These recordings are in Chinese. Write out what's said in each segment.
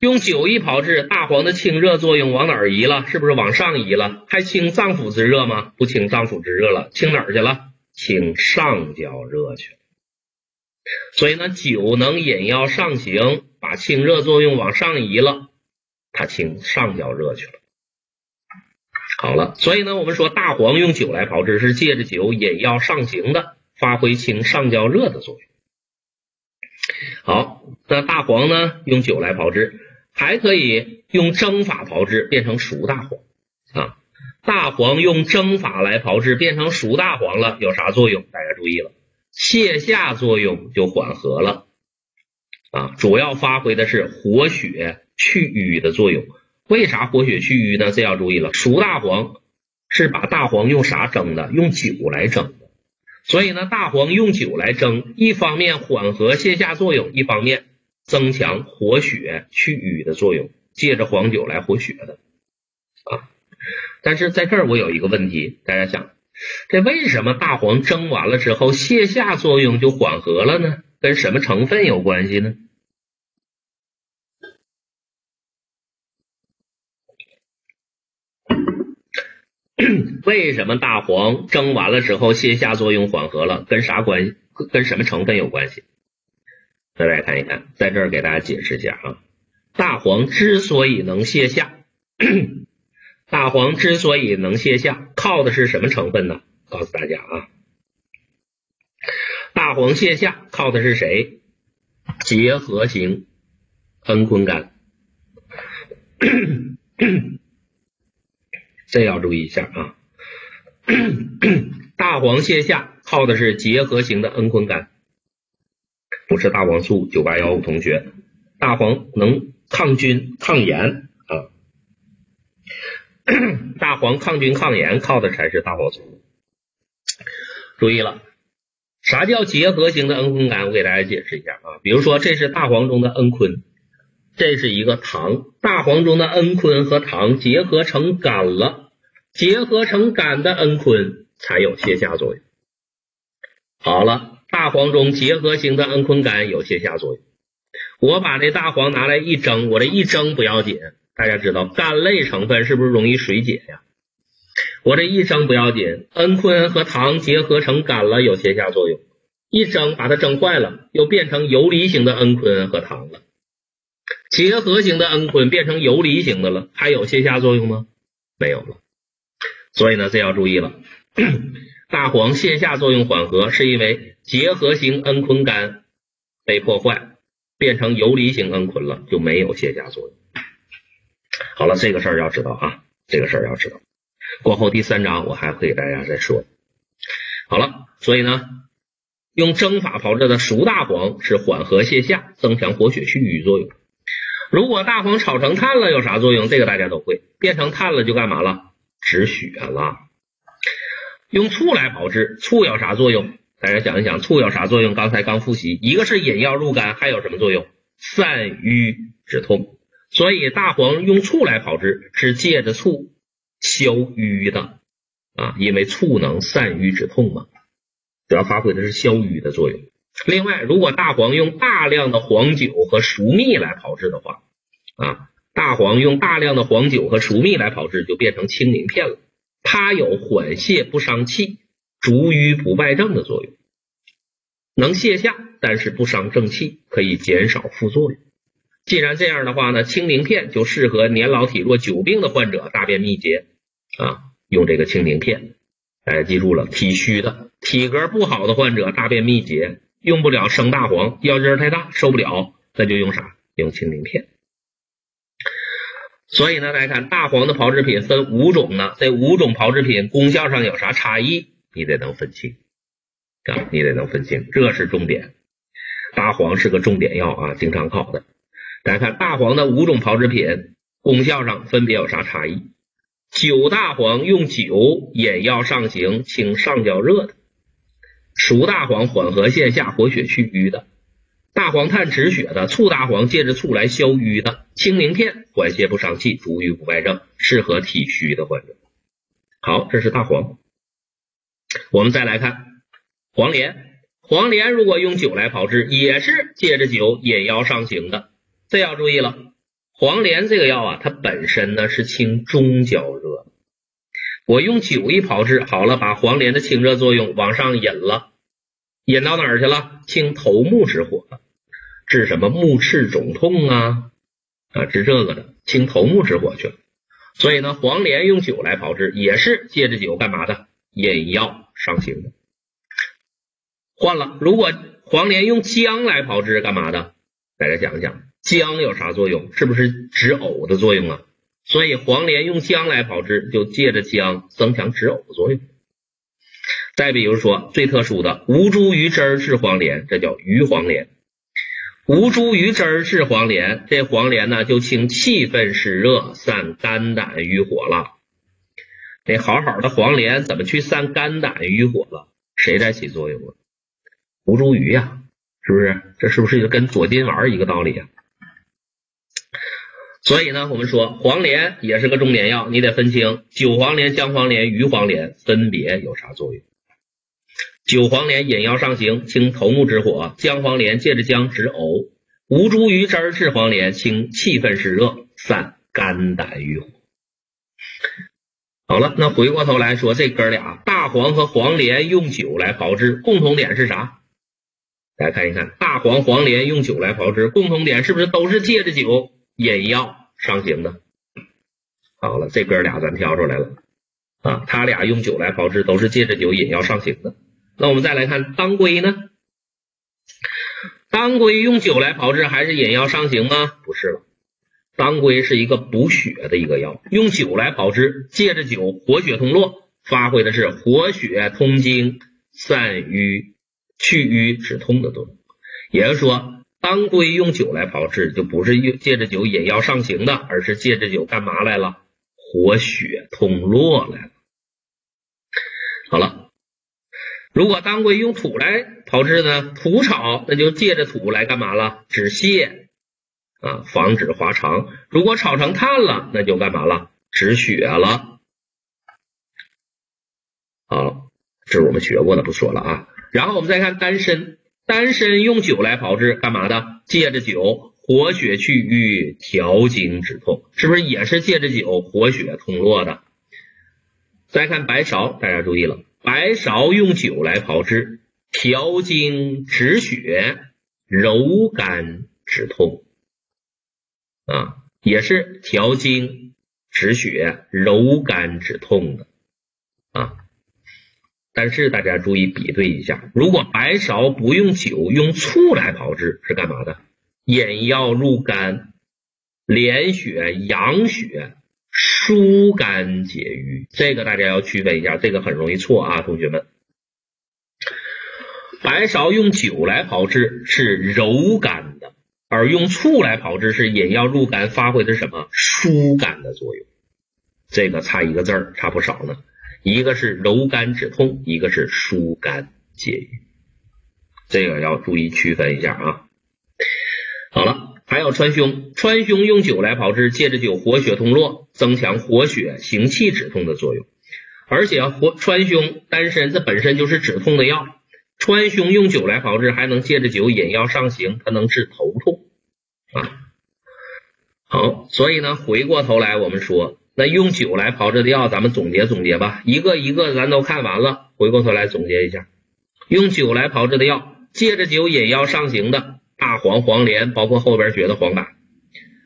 用酒一炮制，大黄的清热作用往哪儿移了？是不是往上移了？还清脏腑之热吗？不清脏腑之热了，清哪儿去了？清上焦热去了。所以呢，酒能引药上行，把清热作用往上移了，它清上焦热去了。好了，所以呢，我们说大黄用酒来炮制，是借着酒引药上行的，发挥清上焦热的作用。好，那大黄呢，用酒来炮制。还可以用蒸法炮制，变成熟大黄啊。大黄用蒸法来炮制，变成熟大黄了，有啥作用？大家注意了，泻下作用就缓和了啊。主要发挥的是活血去瘀的作用。为啥活血去瘀呢？这要注意了，熟大黄是把大黄用啥蒸的？用酒来蒸。所以呢，大黄用酒来蒸，一方面缓和泻下作用，一方面。增强活血去瘀的作用，借着黄酒来活血的啊。但是在这儿我有一个问题，大家想，这为什么大黄蒸完了之后泻下作用就缓和了呢？跟什么成分有关系呢？为什么大黄蒸完了之后泻下作用缓和了？跟啥关系？跟什么成分有关系？再来看一看，在这儿给大家解释一下啊。大黄之所以能泻下，大黄之所以能泻下，靠的是什么成分呢？告诉大家啊，大黄泻下靠的是谁？结合型蒽醌苷，这要注意一下啊。大黄泻下靠的是结合型的蒽醌苷。不是大黄素，九八幺五同学，大黄能抗菌抗炎啊，大黄抗菌抗炎靠的才是大黄素。注意了，啥叫结合型的蒽醌苷？我给大家解释一下啊，比如说这是大黄中的蒽醌，这是一个糖，大黄中的蒽醌和糖结合成苷了，结合成苷的蒽醌才有泻下作用。好了。大黄中结合型的蒽醌苷有泻下作用，我把这大黄拿来一蒸，我这一蒸不要紧，大家知道苷类成分是不是容易水解呀？我这一蒸不要紧，蒽醌和糖结合成苷了，有泻下作用，一蒸把它蒸坏了，又变成游离型的蒽醌和糖了。结合型的蒽醌变成游离型的了，还有泻下作用吗？没有了。所以呢，这要注意了。大黄泻下作用缓和，是因为结合型蒽醌苷被破坏，变成游离型蒽醌了，就没有泻下作用。好了，这个事儿要知道啊，这个事儿要知道。过后第三章我还会给大家再说。好了，所以呢，用蒸法炮制的熟大黄是缓和泻下、增强活血去瘀作用。如果大黄炒成炭了，有啥作用？这个大家都会，变成炭了就干嘛了？止血了。用醋来炮制，醋有啥作用？大家想一想，醋有啥作用？刚才刚复习，一个是引药入肝，还有什么作用？散瘀止痛。所以大黄用醋来炮制，是借着醋消瘀的啊，因为醋能散瘀止痛嘛，主要发挥的是消瘀的作用。另外，如果大黄用大量的黄酒和熟蜜来炮制的话啊，大黄用大量的黄酒和熟蜜来炮制，就变成清明片了。它有缓泻不伤气、逐瘀不败症的作用，能泻下，但是不伤正气，可以减少副作用。既然这样的话呢，清明片就适合年老体弱、久病的患者，大便秘结啊，用这个清明片。大家记住了，体虚的、体格不好的患者，大便秘结，用不了生大黄，药劲儿太大，受不了，那就用啥？用清明片。所以呢，大家看大黄的炮制品分五种呢，这五种炮制品功效上有啥差异？你得能分清啊，你得能分清，这是重点。大黄是个重点药啊，经常考的。大家看大黄的五种炮制品功效上分别有啥差异？酒大黄用酒引药上行，清上焦热的；熟大黄缓和泻下、活血祛瘀的。大黄炭止血的，醋大黄借着醋来消瘀的，清明片缓泻不伤气，逐瘀不败症，适合体虚的患者。好，这是大黄。我们再来看黄连，黄连如果用酒来炮制，也是借着酒引药上行的。这要注意了，黄连这个药啊，它本身呢是清中焦热，我用酒一炮制好了，把黄连的清热作用往上引了，引到哪儿去了？清头目之火，治什么目赤肿痛啊啊，治这个的，清头目之火去了。所以呢，黄连用酒来炮制，也是借着酒干嘛的？引药上行的。换了，如果黄连用姜来炮制，干嘛的？大家想一想，姜有啥作用？是不是止呕的作用啊？所以黄连用姜来炮制，就借着姜增强止呕的作用。再比如说，最特殊的吴茱萸汁治黄连，这叫鱼黄连。吴茱萸汁治黄连，这黄连呢就清气愤湿热，散肝胆郁火了。那好好的黄连怎么去散肝胆郁火了？谁在起作用啊？吴茱萸呀，是不是？这是不是就跟左金丸一个道理啊？所以呢，我们说黄连也是个重点药，你得分清韭黄连、姜黄连、鱼黄连分别有啥作用。韭黄连引药上行，清头目之火；姜黄连借着姜止呕；吴茱萸汁治黄连，清气愤湿热，散肝胆郁火。好了，那回过头来说，这哥俩大黄和黄连用酒来炮制，共同点是啥？大家看一看，大黄、黄连用酒来炮制，共同点是不是都是借着酒引药上行的？好了，这哥俩咱挑出来了啊，他俩用酒来炮制，都是借着酒引药上行的。那我们再来看当归呢？当归用酒来炮制还是引药上行吗？不是了，当归是一个补血的一个药，用酒来炮制，借着酒活血通络，发挥的是活血通经、散瘀。去瘀止痛的作用，也就是说，当归用酒来炮制，就不是用借着酒引药上行的，而是借着酒干嘛来了？活血通络来了。好了，如果当归用土来炮制呢？土炒，那就借着土来干嘛了？止泻啊，防止滑肠。如果炒成炭了，那就干嘛了？止血了。好，这是我们学过的，不说了啊。然后我们再看丹参，丹参用酒来炮制，干嘛的？借着酒活血去瘀、调经止痛，是不是也是借着酒活血通络的？再看白芍，大家注意了，白芍用酒来炮制，调经止血、柔肝止痛，啊，也是调经止血、柔肝止痛的啊。但是大家注意比对一下，如果白芍不用酒，用醋来炮制，是干嘛的？引药入肝，连血养血，疏肝解郁。这个大家要区分一下，这个很容易错啊，同学们。白芍用酒来炮制是柔肝的，而用醋来炮制是引药入肝，发挥的什么？疏肝的作用。这个差一个字儿，差不少呢。一个是柔肝止痛，一个是疏肝解郁，这个要注意区分一下啊。好了，还有川芎，川芎用酒来炮制，借着酒活血通络，增强活血行气止痛的作用。而且活川芎、丹参这本身就是止痛的药，川芎用酒来炮制，还能借着酒引药上行，它能治头痛啊。好，所以呢，回过头来我们说。那用酒来炮制的药，咱们总结总结吧，一个一个咱都看完了，回过头来总结一下。用酒来炮制的药，借着酒引药上行的大黄、黄连，包括后边学的黄柏；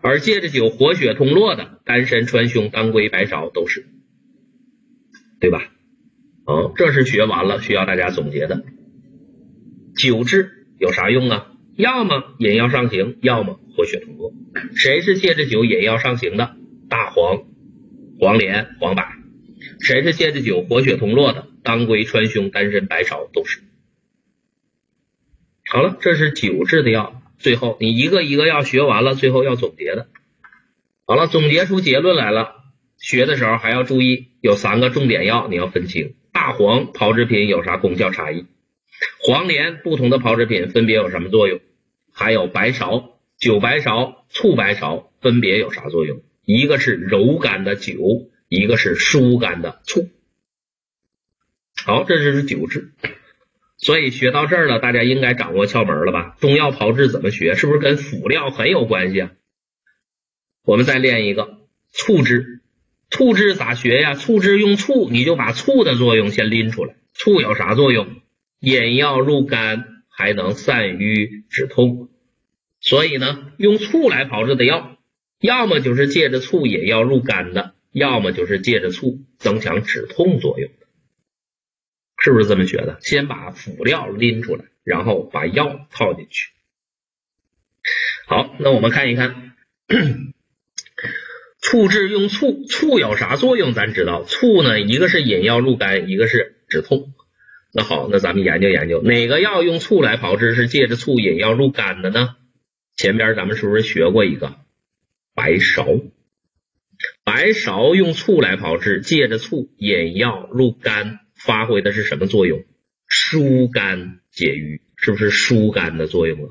而借着酒活血通络的丹参、川芎、当归、白芍都是，对吧？好，这是学完了需要大家总结的。酒治有啥用啊？要么引药上行，要么活血通络。谁是借着酒引药上行的？大黄。黄连、黄柏，谁是借着酒活血通络的？当归、川芎、丹参、白芍都是。好了，这是酒制的药。最后你一个一个药学完了，最后要总结的。好了，总结出结论来了。学的时候还要注意，有三个重点药你要分清。大黄炮制品有啥功效差异？黄连不同的炮制品分别有什么作用？还有白芍、酒白芍、醋白芍分别有啥作用？一个是柔肝的酒，一个是疏肝的醋。好，这就是酒治。所以学到这儿了，大家应该掌握窍门了吧？中药炮制怎么学？是不是跟辅料很有关系啊？我们再练一个醋汁。醋汁咋学呀？醋汁用醋，你就把醋的作用先拎出来。醋有啥作用？引药入肝，还能散瘀止痛。所以呢，用醋来炮制的药，要么就是借着醋引药入肝的，要么就是借着醋增强止痛作用。是不是这么学的？先把辅料拎出来，然后把药套进去。好，那我们看一看。醋制用醋，醋有啥作用？咱知道，醋呢，一个是引药入肝，一个是止痛。那好，那咱们研究研究，哪个药用醋来炮制是借着醋引药入肝的呢？前边咱们是不是学过一个白芍？白芍用醋来炮制，借着醋引药入肝，发挥的是什么作用？疏肝解郁，是不是疏肝的作用啊？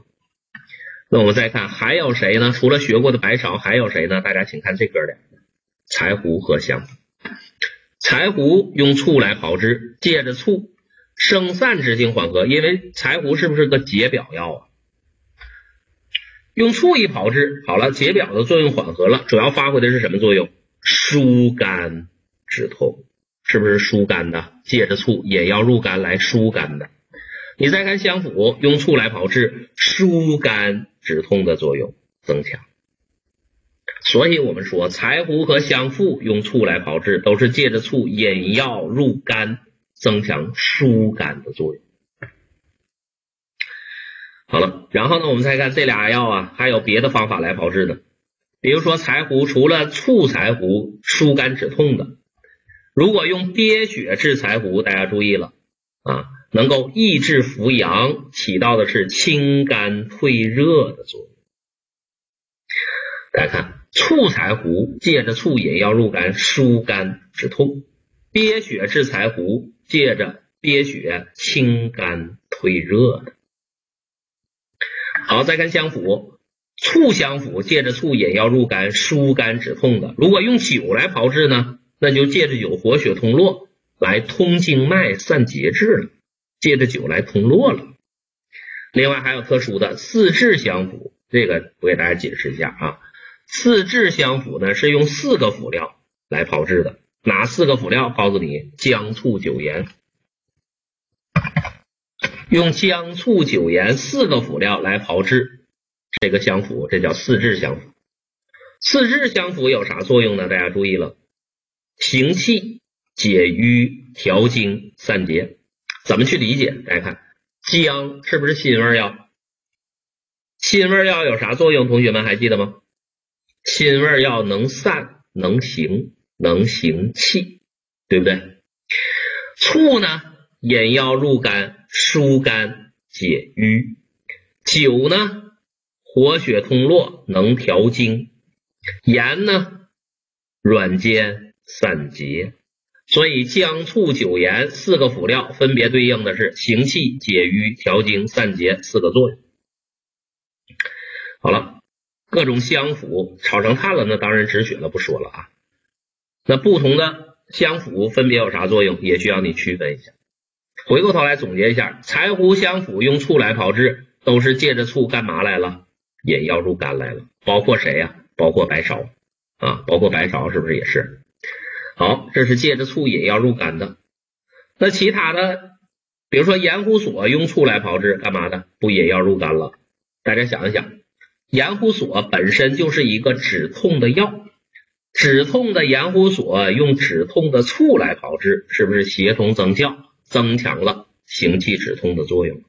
那我们再看还有谁呢？除了学过的白芍，还有谁呢？大家请看这哥俩：柴胡和香。柴胡用醋来炮制，借着醋生散之性缓和，因为柴胡是不是个解表药啊？用醋一炮制，好了，解表的作用缓和了，主要发挥的是什么作用？疏肝止痛，是不是疏肝的？借着醋引药入肝来疏肝的。你再看香附，用醋来炮制，疏肝。止痛的作用增强，所以我们说柴胡和香附用醋来炮制，都是借着醋引药入肝，增强疏肝的作用。好了，然后呢，我们再看这俩药啊，还有别的方法来炮制的，比如说柴胡，除了醋柴胡疏肝止痛的，如果用鳖血治柴胡，大家注意了啊。能够抑制扶阳，起到的是清肝退热的作用。大家看，醋柴胡借着醋引药入肝，疏肝止痛；鳖血治柴胡，借着鳖血清肝退热的。好，再看相辅，醋相辅借着醋引药入肝，疏肝止痛的。如果用酒来炮制呢，那就借着酒活血通络，来通经脉、散结滞了。借着酒来通络了。另外还有特殊的四制香附，这个我给大家解释一下啊。四制香附呢是用四个辅料来炮制的，哪四个辅料？告诉你：姜、醋、酒、盐。用姜、醋、酒、盐四个辅料来炮制这个香附，这叫四制香附。四制香附有啥作用呢？大家注意了，行气、解瘀、调经、散结。怎么去理解？大家看，姜是不是辛味药？辛味药有啥作用？同学们还记得吗？辛味药能散、能行、能行气，对不对？醋呢，引药入肝，疏肝解郁；酒呢，活血通络，能调经；盐呢，软坚散结。所以姜、醋、酒、盐四个辅料分别对应的是行气、解瘀、调经、散结四个作用。好了，各种香附炒成炭了，那当然止血了，不说了啊。那不同的香附分别有啥作用，也需要你区分一下。回过头来总结一下，柴胡香附用醋来炮制，都是借着醋干嘛来了？引药入肝来了。包括谁呀？包括白芍啊，包括白芍是不是也是？好，这是借着醋引药入肝的。那其他的，比如说盐胡索用醋来炮制，干嘛的？不引药入肝了。大家想一想，盐胡索本身就是一个止痛的药，止痛的盐胡索用止痛的醋来炮制，是不是协同增效，增强了行气止痛的作用？